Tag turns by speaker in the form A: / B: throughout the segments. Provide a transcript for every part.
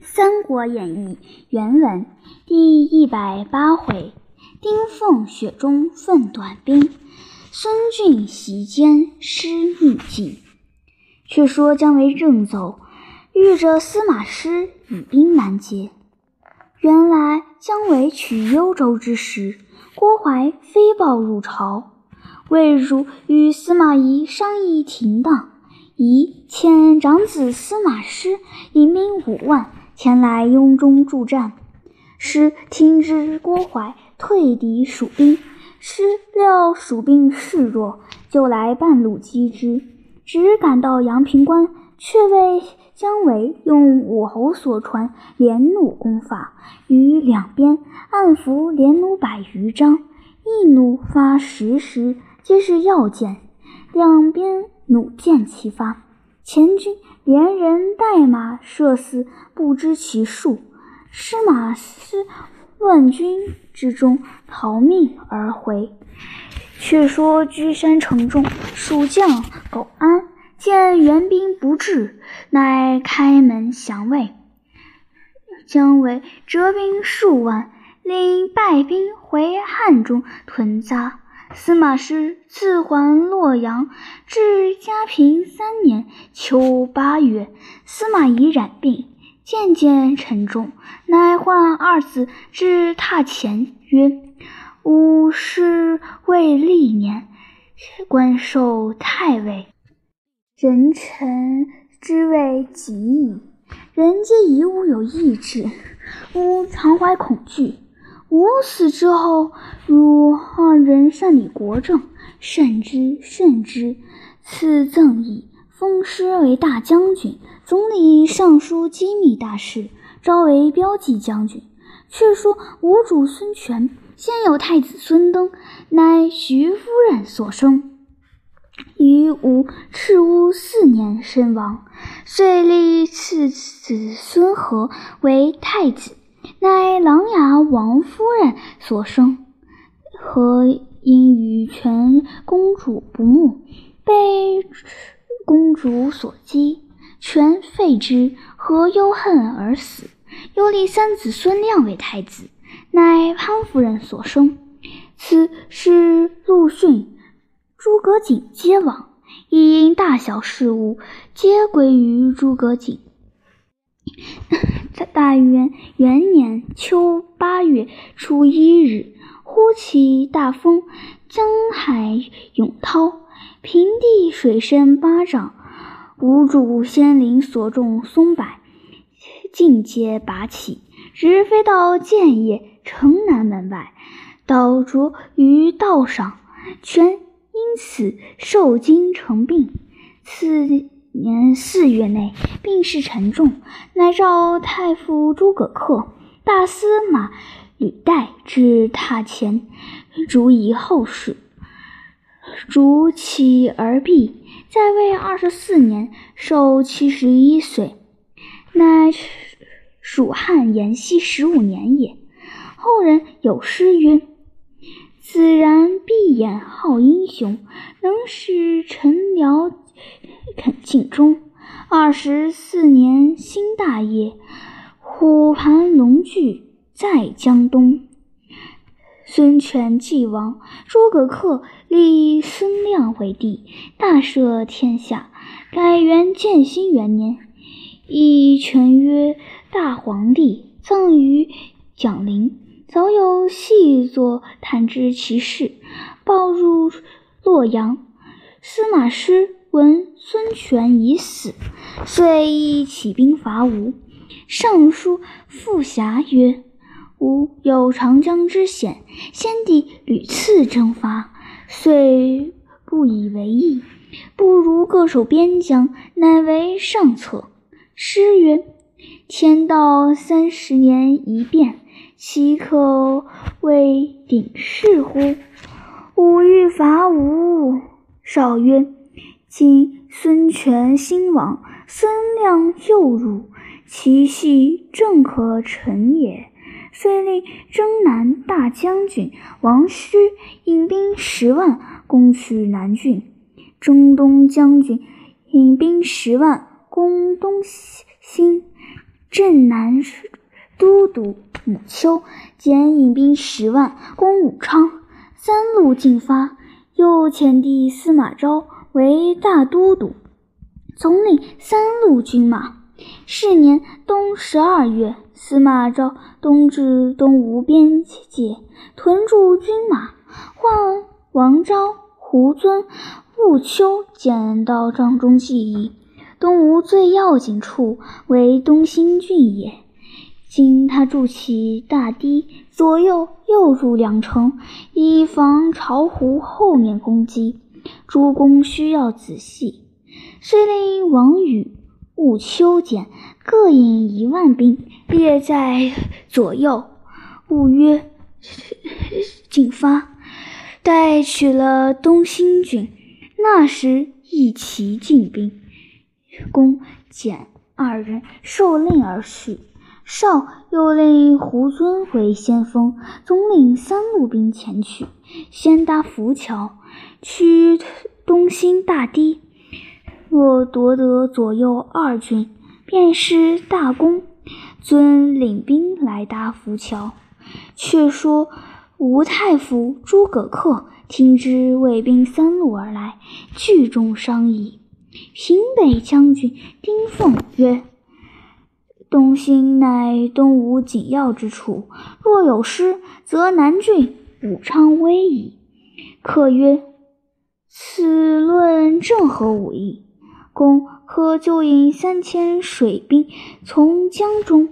A: 《三国演义》原文第一百八回：丁奉雪中奋短兵，孙峻席间失秘计。却说姜维正走，遇着司马师以兵拦截。原来姜维取幽州之时，郭淮飞报入朝，魏汝与司马懿商议停当，宜遣长子司马师引兵五万。前来雍中助战，师听之郭淮退敌蜀兵，师料蜀兵势弱，就来半路击之。只赶到阳平关，却为姜维用武侯所传连弩攻法，于两边暗伏连弩百余张，一弩发十矢，皆是要箭，两边弩箭齐发。前军连人带马射死，不知其数。司马师乱军之中逃命而回。却说居山城中，蜀将苟安见援兵不至，乃开门降魏。姜维折兵数万，令败兵回汉中屯扎。司马师自还洛阳，至嘉平三年秋八月，司马懿染病，渐渐沉重，乃唤二子至榻前曰：“吾师未历年，官受太尉，人臣之位极矣。人皆以吾有异志，吾常怀恐惧。”吾死之后，汝二人善理国政，慎之慎之。赐赠以，封师为大将军，总理尚书机密大事，召为骠骑将军。却说我主孙权，先有太子孙登，乃徐夫人所生，于吾赤乌四年身亡，遂立次子孙和为太子。乃琅琊王夫人所生，何因与全公主不睦，被公主所击，全废之，何忧恨而死。又立三子孙亮为太子，乃潘夫人所生。此是陆逊、诸葛瑾皆亡，亦因大小事务皆归于诸葛瑾。大元元年秋八月初一日，忽起大风，江海涌涛，平地水深八丈。无主仙林所种松柏，尽皆拔起，直飞到建业城南门外，倒着于道上，全因此受惊成病。次。年四月内，病势沉重，乃召太傅诸葛恪、大司马吕岱至榻前，主以后事。主起而毕，在位二十四年，寿七十一岁，乃蜀汉延熙十五年也。后人有诗曰：“子然闭眼好英雄，能使臣僚。”肯尽忠，二十四年兴大业，虎盘龙踞在江东。孙权既亡，诸葛恪立孙亮为帝，大赦天下，改元建兴元年，以权曰大皇帝，葬于蒋陵。早有细作探知其事，报入洛阳。司马师。闻孙权已死，遂亦起兵伐吴。尚书傅霞曰：“吾有长江之险，先帝屡次征伐，遂不以为意，不如各守边疆，乃为上策。”诗曰：“天道三十年一变，岂可谓鼎事乎？吾欲伐吴。”少曰。今孙权兴亡，孙亮又入，其系正可成也。遂令征南大将军王须引兵十万攻取南郡，征东将军引兵十万攻东兴，镇南都督母丘兼引兵十万攻武昌，三路进发。又遣弟司马昭为大都督，总领三路军马。是年冬十二月，司马昭东至东吴边界，屯驻军马。换王昭、胡遵、兀丘见到帐中计议。东吴最要紧处为东兴郡也。今他筑起大堤，左右又筑两城，以防巢湖后面攻击。诸公需要仔细，遂令王宇、兀丘简各引一万兵列在左右。五月进发，待取了东兴郡，那时一齐进兵。公简二人受令而去。少又令胡遵为先锋，总领三路兵前去，先搭浮桥，取东兴大堤。若夺得左右二郡，便是大功。遵领兵来搭浮桥。却说吴太傅诸葛恪听知魏兵三路而来，聚众商议。平北将军丁奉曰。东兴乃东吴紧要之处，若有失，则南郡、武昌危矣。客曰：“此论正合吾意。公可就引三千水兵从江中。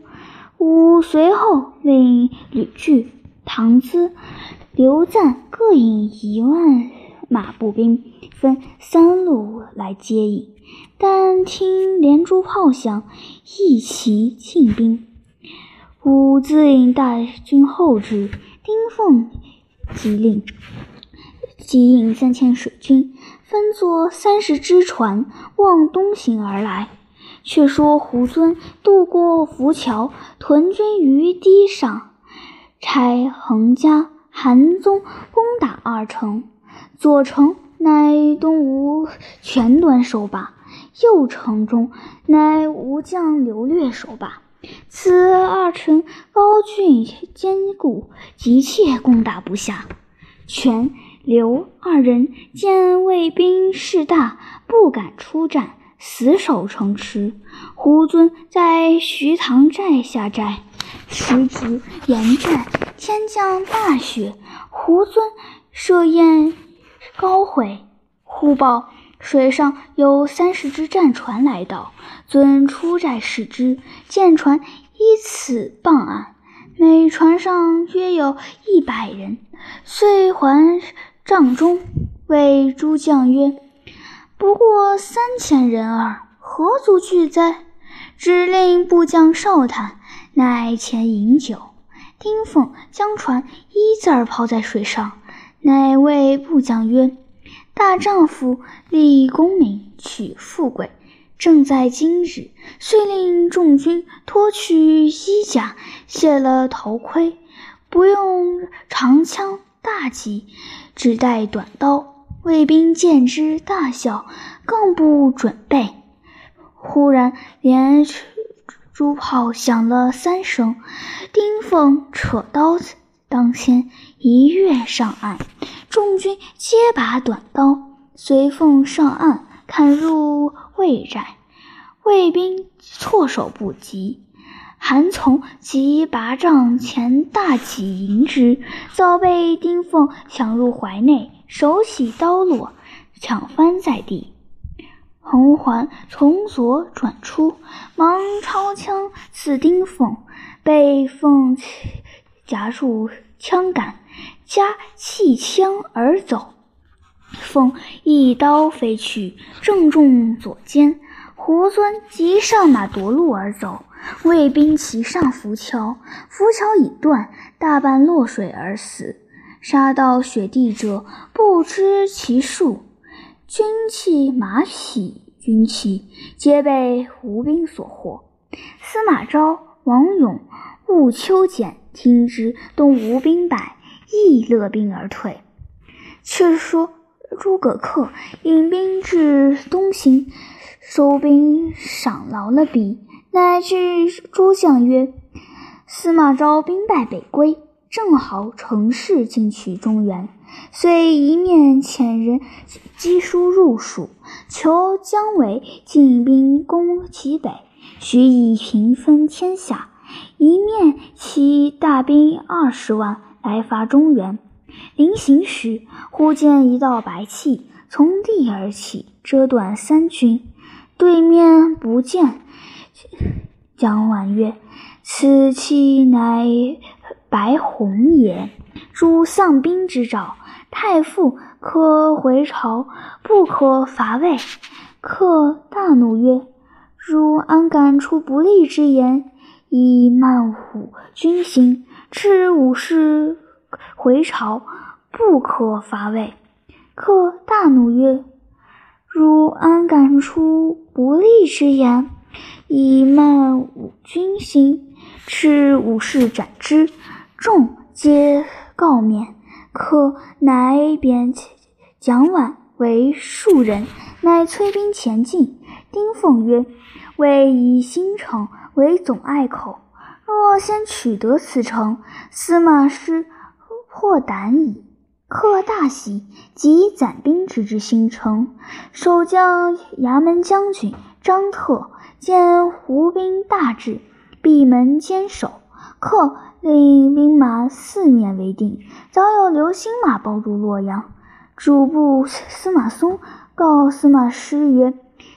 A: 吾随后令吕据、唐咨、刘赞各引一万马步兵，分三路来接应。”但听连珠炮响，一齐进兵。吾自引大军后至，丁奉即令，即引三千水军，分作三十只船，往东行而来。却说胡尊渡过浮桥，屯军于堤上，差横家、韩宗攻打二城。左城乃东吴全端守把。右城中，乃吴将刘略守把。此二城高峻坚固，急切攻打不下。权、刘二人见魏兵势大，不敢出战，死守城池。胡遵在徐塘寨下寨。时值严战，天降大雪，胡遵设宴高会，忽报。水上有三十只战船来到，遵出寨视之，见船依此傍岸，每船上约有一百人，遂还帐中，谓诸将曰：“不过三千人耳，何足惧哉？”指令部将少坦，乃前饮酒。丁奉将船一字儿抛在水上，乃谓部将曰。大丈夫立功名，取富贵，正在今日。遂令众军脱去衣甲，卸了头盔，不用长枪大戟，只带短刀。卫兵见之大笑，更不准备。忽然连珠炮响了三声，丁奉扯刀子当先，一跃上岸。众军皆拔短刀，随奉上岸，砍入魏寨。卫兵措手不及。韩从即拔杖前大戟迎之，早被丁奉抢入怀内，手起刀落，抢翻在地。洪环从左转出，忙抄枪刺丁奉，被奉夹住枪杆。加弃枪而走，奉一刀飞去，正中左肩。胡遵即上马夺路而走，卫兵齐上浮桥，浮桥已断，大半落水而死。杀到雪地者不知其数，军器、马匹、军器皆被吴兵所获。司马昭、王勇、兀丘简听之，东吴兵败。亦勒兵而退。却说诸葛恪引兵至东兴，收兵赏劳了毕，乃至诸将曰：“司马昭兵败北归，正好乘势进取中原。”遂一面遣人赍书入蜀，求姜维进兵攻其北，许以平分天下；一面起大兵二十万来伐中原。临行时，忽见一道白气从地而起，遮断三军，对面不见。姜婉曰：“此气乃白虹也。”诸丧兵之兆，太傅可回朝，不可伐魏。客大怒曰：“汝安敢出不利之言，以慢唬军心，斥武士回朝，不可伐魏？”客大怒曰：“汝安敢出不利之言，以慢唬军心，斥武士斩之！”众皆。告免，可乃贬蒋琬为庶人，乃催兵前进。丁奉曰：“为以新城为总隘口，若先取得此城，司马师破胆矣。”客大喜，即攒兵直至新城。守将衙门将军张特见胡兵大至，闭门坚守。客。令兵马四面围定，早有流星马报入洛阳。主簿司马松告司马师曰：“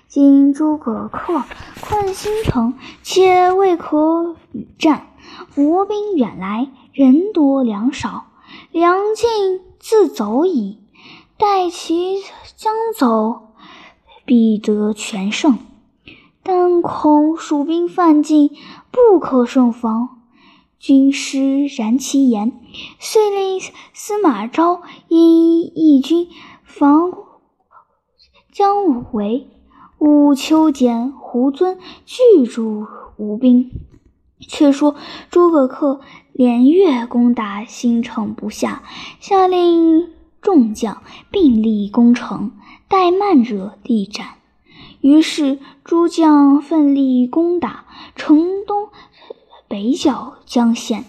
A: 今诸葛恪困新城，且未可与战。吴兵远来，人多粮少，粮尽自走矣。待其将走，必得全胜。但恐蜀兵犯境，不可胜防。”军师然其言，遂令司马昭引义军防姜维、武丘俭、胡遵拒住吴兵。却说诸葛恪连月攻打新城不下，下令众将并力攻城，待慢者立斩。于是诸将奋力攻打城东。北角江县，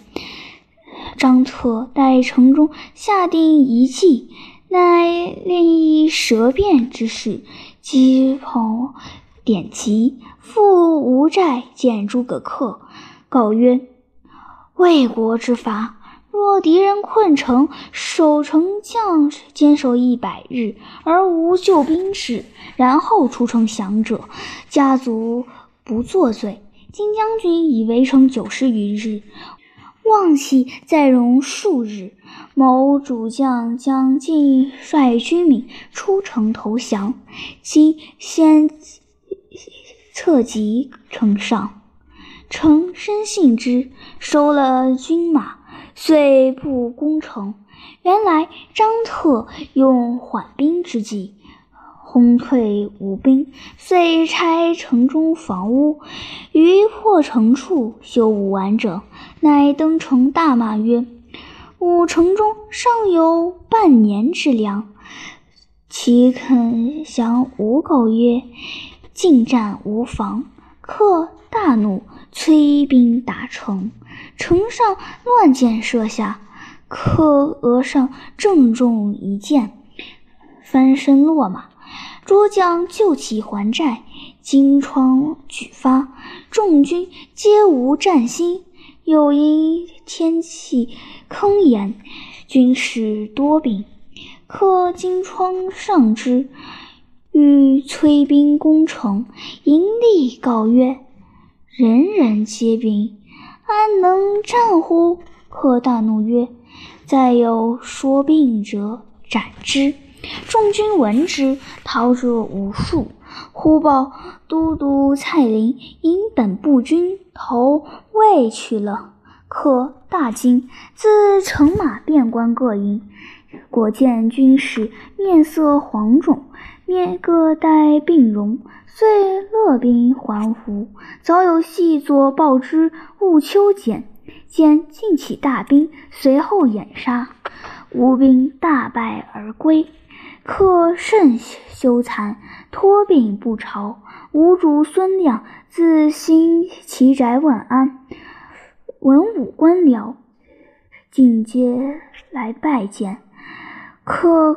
A: 张策待城中下定一计，乃令以舌辩之事，击捧典籍，赴吴寨见诸葛恪，告曰：“魏国之法，若敌人困城，守城将坚守一百日，而无救兵之，然后出城降者，家族不作罪。”金将军已围城九十余日，望其再容数日。某主将将尽率军民出城投降，今先策及城上，臣深信之，收了军马，遂不攻城。原来张特用缓兵之计。轰退吴兵，遂拆城中房屋，于破城处修武完整，乃登城大骂曰：“吾城中尚有半年之粮，岂肯降吴狗曰？”进战无妨，客大怒，催兵打城，城上乱箭射下，客额上正中一箭，翻身落马。诸将救起还寨，金疮举发，众军皆无战心。又因天气坑严，军士多病。客金疮上之，欲催兵攻城。营吏告曰：“人人皆病，安能战乎？”客大怒曰：“再有说病者，斩之。”众军闻之，逃者无数。忽报都督蔡林引本部军投魏去了，可大惊，自乘马遍观各营，果见军士面色黄肿，面各带病容，遂勒兵还胡。早有细作报之，勿秋简，见尽起大兵，随后掩杀，吴兵大败而归。客甚羞惭，托病不朝。吴主孙亮自兴其宅问安，文武官僚尽皆来拜见。客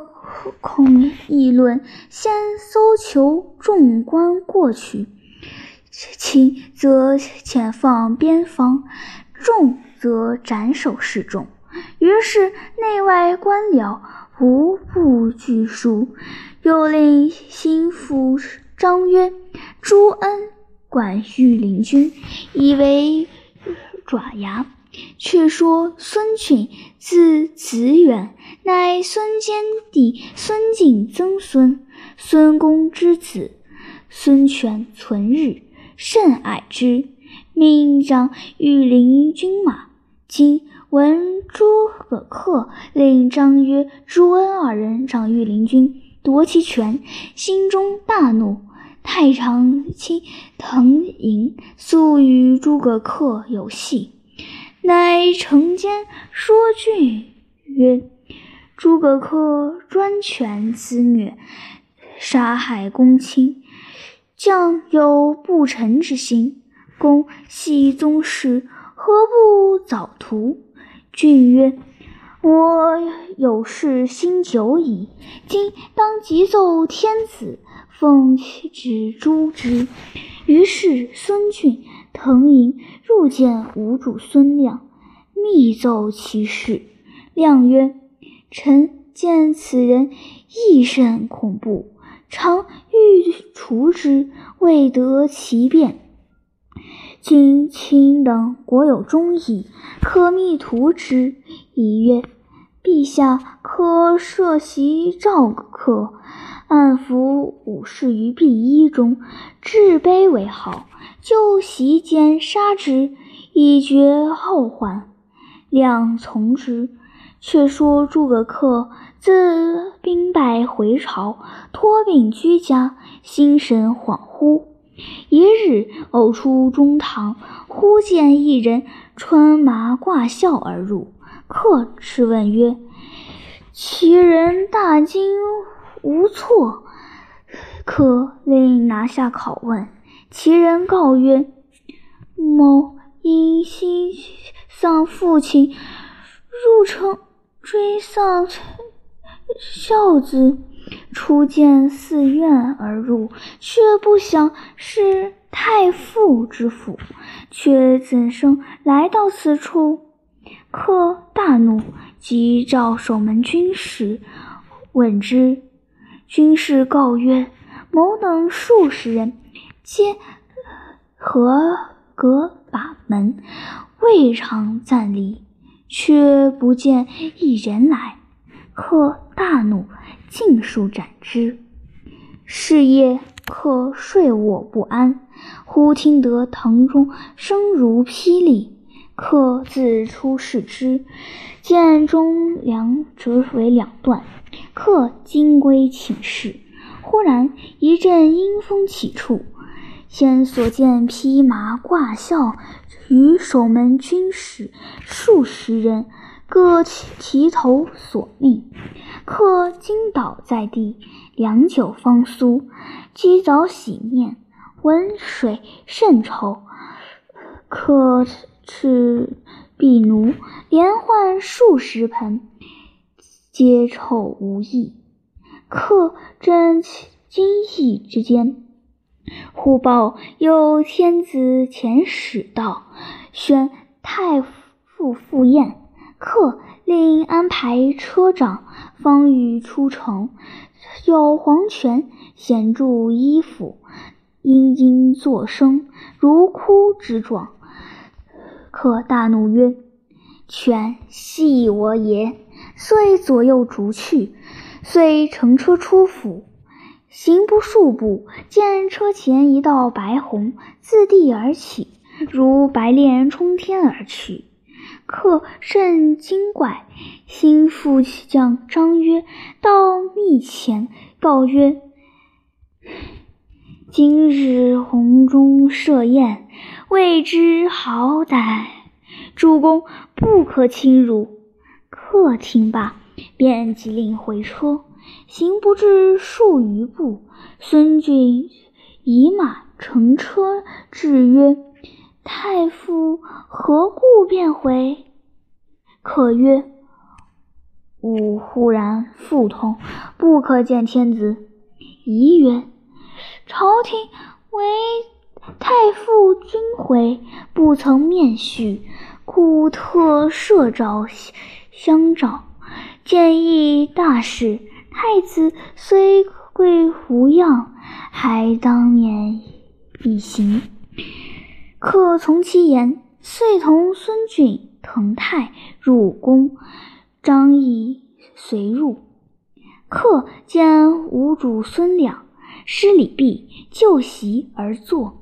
A: 恐议论，先搜求众官过去，轻则遣放边防，重则斩首示众。于是内外官僚无不惧书，又令心腹张曰。朱恩管御林军，以为爪牙。却说孙俊字子远，乃孙坚弟孙敬曾孙，孙公之子。孙权存日，甚爱之，命掌御林军马。今闻诸葛恪令张曰、朱恩二人掌御林军，夺其权，心中大怒。太常卿滕寅素与诸葛恪有隙，乃乘间说句曰：“诸葛恪专权自虐，杀害公卿，将有不臣之心。公系宗室，何不早图？”俊曰：“我有事心久矣，今当急奏天子。”奉旨诛之。于是孙俊、滕寅入见吴主孙亮，密奏其事。亮曰：“臣见此人亦甚恐怖，常欲除之，未得其便。今卿等国有忠义，可密图之。”以曰：“陛下可设席召客。”暗伏武士于敝衣中，置卑为号，就席间杀之，以绝后患。亮从之。却说诸葛恪自兵败回朝，托病居家，心神恍惚。一日偶出中堂，忽见一人穿麻挂孝而入。客斥问曰：“其人大惊。”无措，可令拿下拷问。其人告曰：“某因心丧父亲，入城追丧孝子，初见寺院而入，却不想是太傅之府，却怎生来到此处？”客大怒，即召守门军士问之。军士告曰：“某等数十人，皆合格把门，未尝暂离，却不见一人来。”客大怒，尽数斩之。是夜，客睡卧不安，忽听得堂中声如霹雳，客自出视之，见中梁折为两段。客惊归寝室，忽然一阵阴风起处，先所见披麻挂孝与守门军士数十人，各提头索命。客惊倒在地，良久方苏，及早洗面，闻水甚臭。客斥婢奴连换数十盆。皆臭无益。客正惊异之间，忽报有天子遣使到，宣太傅赴宴。客令安排车长，方欲出城，有黄泉衔住衣服，嘤嘤作声，如哭之状。客大怒曰：“犬系我也！”遂左右逐去，遂乘车出府，行不数步，见车前一道白虹自地而起，如白练冲天而去。客甚惊怪，心腹将张曰到密前告曰：“今日红中设宴，未知好歹，主公不可轻入。”客听罢，便即令回车。行不至数余步，孙俊以马乘车至，曰：“太傅何故便回？”客曰：“吾忽然腹痛，不可见天子。”疑曰：“朝廷为太傅君回，不曾面叙，故特设诏相召。建议大事，太子虽贵无恙，还当面一行。”客从其言，遂同孙俊、滕泰入宫，张仪随入。客见吴主孙亮，施礼毕，就席而坐。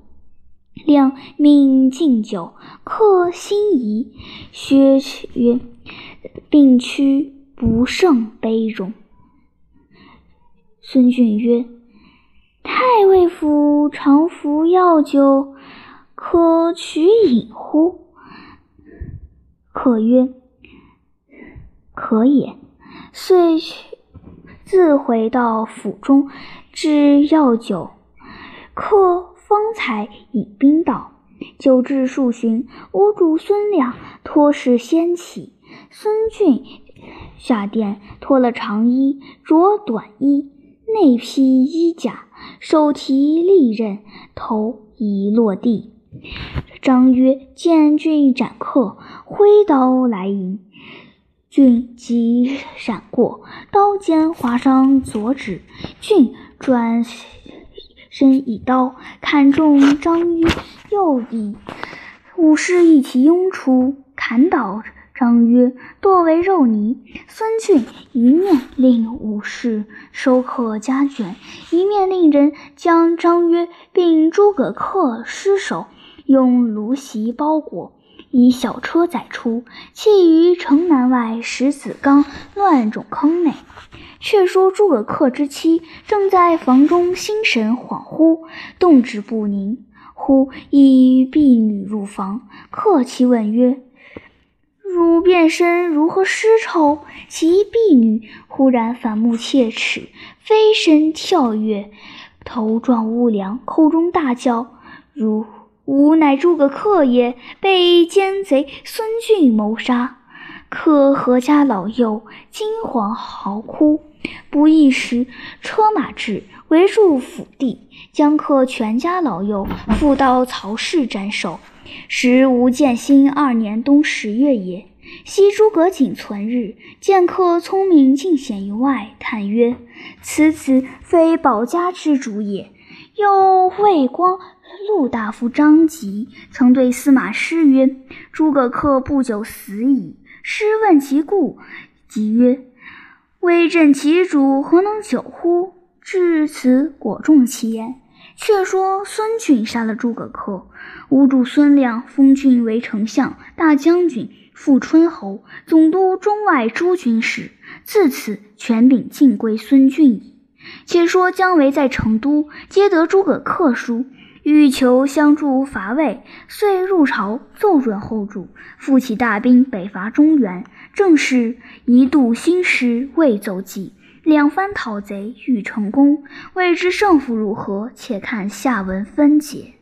A: 亮命敬酒，客心仪，薛曰：“病躯不胜悲容。”孙俊曰：“太尉府常服药酒，可取饮乎？”客曰：“可也。”遂去。自回到府中，置药酒，客方才饮冰到。酒至数巡，吴主孙亮托事先起，孙俊下殿脱了长衣，着短衣，内披衣甲，手提利刃，头已落地。张曰：“见俊斩客，挥刀来迎。”俊即闪过，刀尖划伤左指。俊转身一刀砍中张约右臂，武士一齐拥出，砍倒张约，剁为肉泥。孙俊一面令武士收克家眷，一面令人将张约并诸葛恪尸首用芦席包裹。以小车载出，弃于城南外石子冈乱冢坑内。却说诸葛恪之妻正在房中心神恍惚，动止不宁。忽一婢女入房，客妻问曰：“汝变身如何尸臭？”其婢女忽然反目切齿，飞身跳跃，头撞屋梁，口中大叫：“如！”吾乃诸葛恪也，被奸贼孙俊谋杀。可何家老幼惊惶嚎哭。不一时，车马至，围住府邸，将克全家老幼缚到曹氏斩首。时吴建兴二年冬十月也。昔诸葛瑾存日，见客聪明尽显于外，叹曰：“此子非保家之主也。”又魏光。陆大夫张吉曾对司马师曰：“诸葛恪不久死矣。”师问其故，吉曰：“威震其主，何能久乎？”至此，果中其言。却说孙俊杀了诸葛恪，吴主孙亮封俊为丞相、大将军、副春侯，总督中外诸军事。自此，权柄尽归孙俊矣。且说姜维在成都，接得诸葛恪书。欲求相助伐魏，遂入朝奏准后主，复起大兵北伐中原。正是一度兴师未奏计，两番讨贼欲成功，未知胜负如何？且看下文分解。